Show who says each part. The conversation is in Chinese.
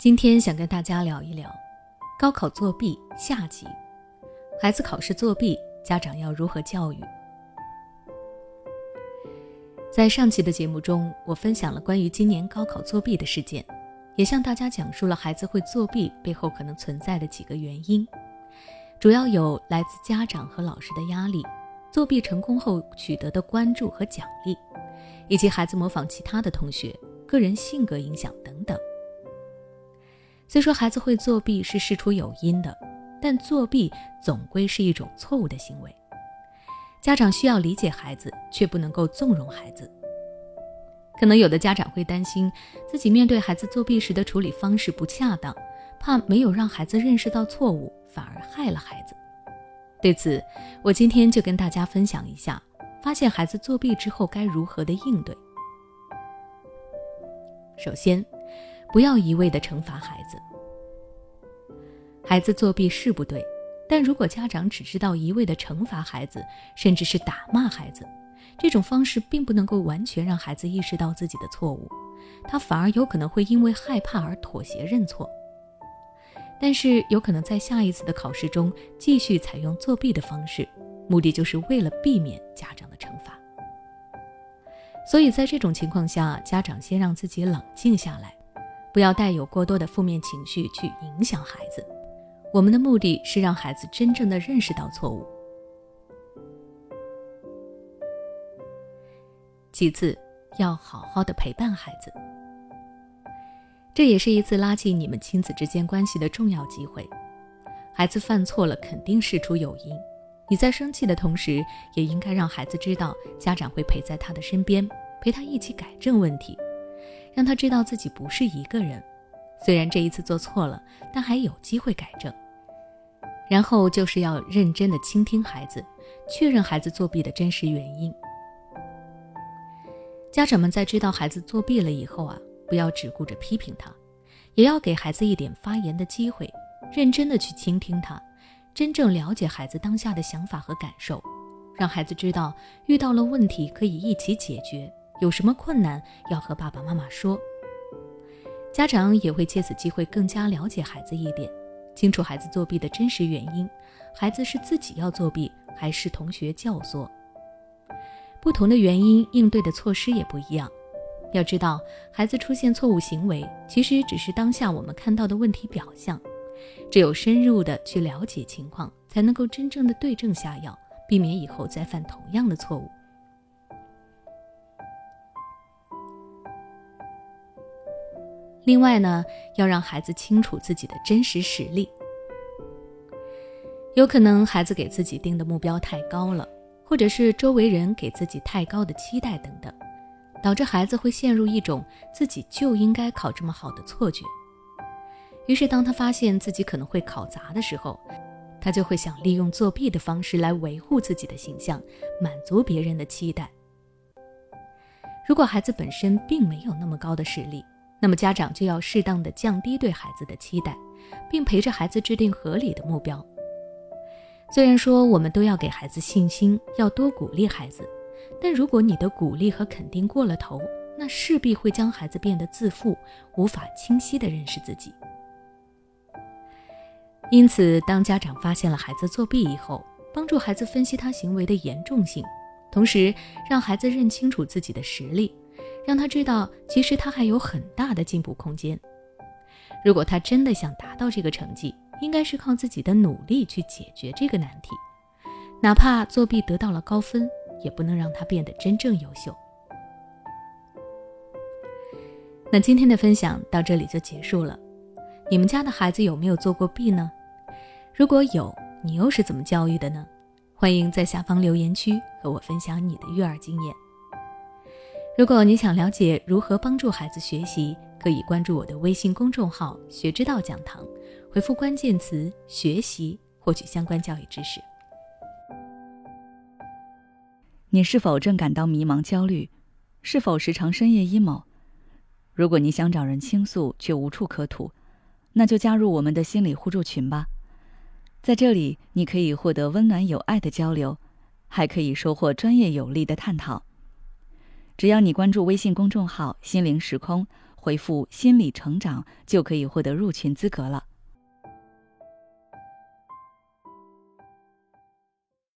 Speaker 1: 今天想跟大家聊一聊高考作弊下集，孩子考试作弊，家长要如何教育？在上期的节目中，我分享了关于今年高考作弊的事件，也向大家讲述了孩子会作弊背后可能存在的几个原因，主要有来自家长和老师的压力，作弊成功后取得的关注和奖励，以及孩子模仿其他的同学、个人性格影响等。虽说孩子会作弊是事出有因的，但作弊总归是一种错误的行为。家长需要理解孩子，却不能够纵容孩子。可能有的家长会担心自己面对孩子作弊时的处理方式不恰当，怕没有让孩子认识到错误，反而害了孩子。对此，我今天就跟大家分享一下，发现孩子作弊之后该如何的应对。首先，不要一味的惩罚孩子。孩子作弊是不对，但如果家长只知道一味的惩罚孩子，甚至是打骂孩子，这种方式并不能够完全让孩子意识到自己的错误，他反而有可能会因为害怕而妥协认错。但是有可能在下一次的考试中继续采用作弊的方式，目的就是为了避免家长的惩罚。所以在这种情况下，家长先让自己冷静下来。不要带有过多的负面情绪去影响孩子。我们的目的是让孩子真正的认识到错误。其次，要好好的陪伴孩子。这也是一次拉近你们亲子之间关系的重要机会。孩子犯错了，肯定事出有因。你在生气的同时，也应该让孩子知道，家长会陪在他的身边，陪他一起改正问题。让他知道自己不是一个人，虽然这一次做错了，但还有机会改正。然后就是要认真的倾听孩子，确认孩子作弊的真实原因。家长们在知道孩子作弊了以后啊，不要只顾着批评他，也要给孩子一点发言的机会，认真的去倾听他，真正了解孩子当下的想法和感受，让孩子知道遇到了问题可以一起解决。有什么困难要和爸爸妈妈说，家长也会借此机会更加了解孩子一点，清楚孩子作弊的真实原因，孩子是自己要作弊还是同学教唆？不同的原因应对的措施也不一样。要知道，孩子出现错误行为，其实只是当下我们看到的问题表象，只有深入的去了解情况，才能够真正的对症下药，避免以后再犯同样的错误。另外呢，要让孩子清楚自己的真实实力。有可能孩子给自己定的目标太高了，或者是周围人给自己太高的期待等等，导致孩子会陷入一种自己就应该考这么好的错觉。于是，当他发现自己可能会考砸的时候，他就会想利用作弊的方式来维护自己的形象，满足别人的期待。如果孩子本身并没有那么高的实力，那么家长就要适当的降低对孩子的期待，并陪着孩子制定合理的目标。虽然说我们都要给孩子信心，要多鼓励孩子，但如果你的鼓励和肯定过了头，那势必会将孩子变得自负，无法清晰的认识自己。因此，当家长发现了孩子作弊以后，帮助孩子分析他行为的严重性，同时让孩子认清楚自己的实力。让他知道，其实他还有很大的进步空间。如果他真的想达到这个成绩，应该是靠自己的努力去解决这个难题。哪怕作弊得到了高分，也不能让他变得真正优秀。那今天的分享到这里就结束了。你们家的孩子有没有做过弊呢？如果有，你又是怎么教育的呢？欢迎在下方留言区和我分享你的育儿经验。如果你想了解如何帮助孩子学习，可以关注我的微信公众号“学之道讲堂”，回复关键词“学习”获取相关教育知识。
Speaker 2: 你是否正感到迷茫、焦虑？是否时常深夜 emo？如果你想找人倾诉却无处可吐，那就加入我们的心理互助群吧。在这里，你可以获得温暖有爱的交流，还可以收获专业有力的探讨。只要你关注微信公众号“心灵时空”。回复“心理成长”就可以获得入群资格了。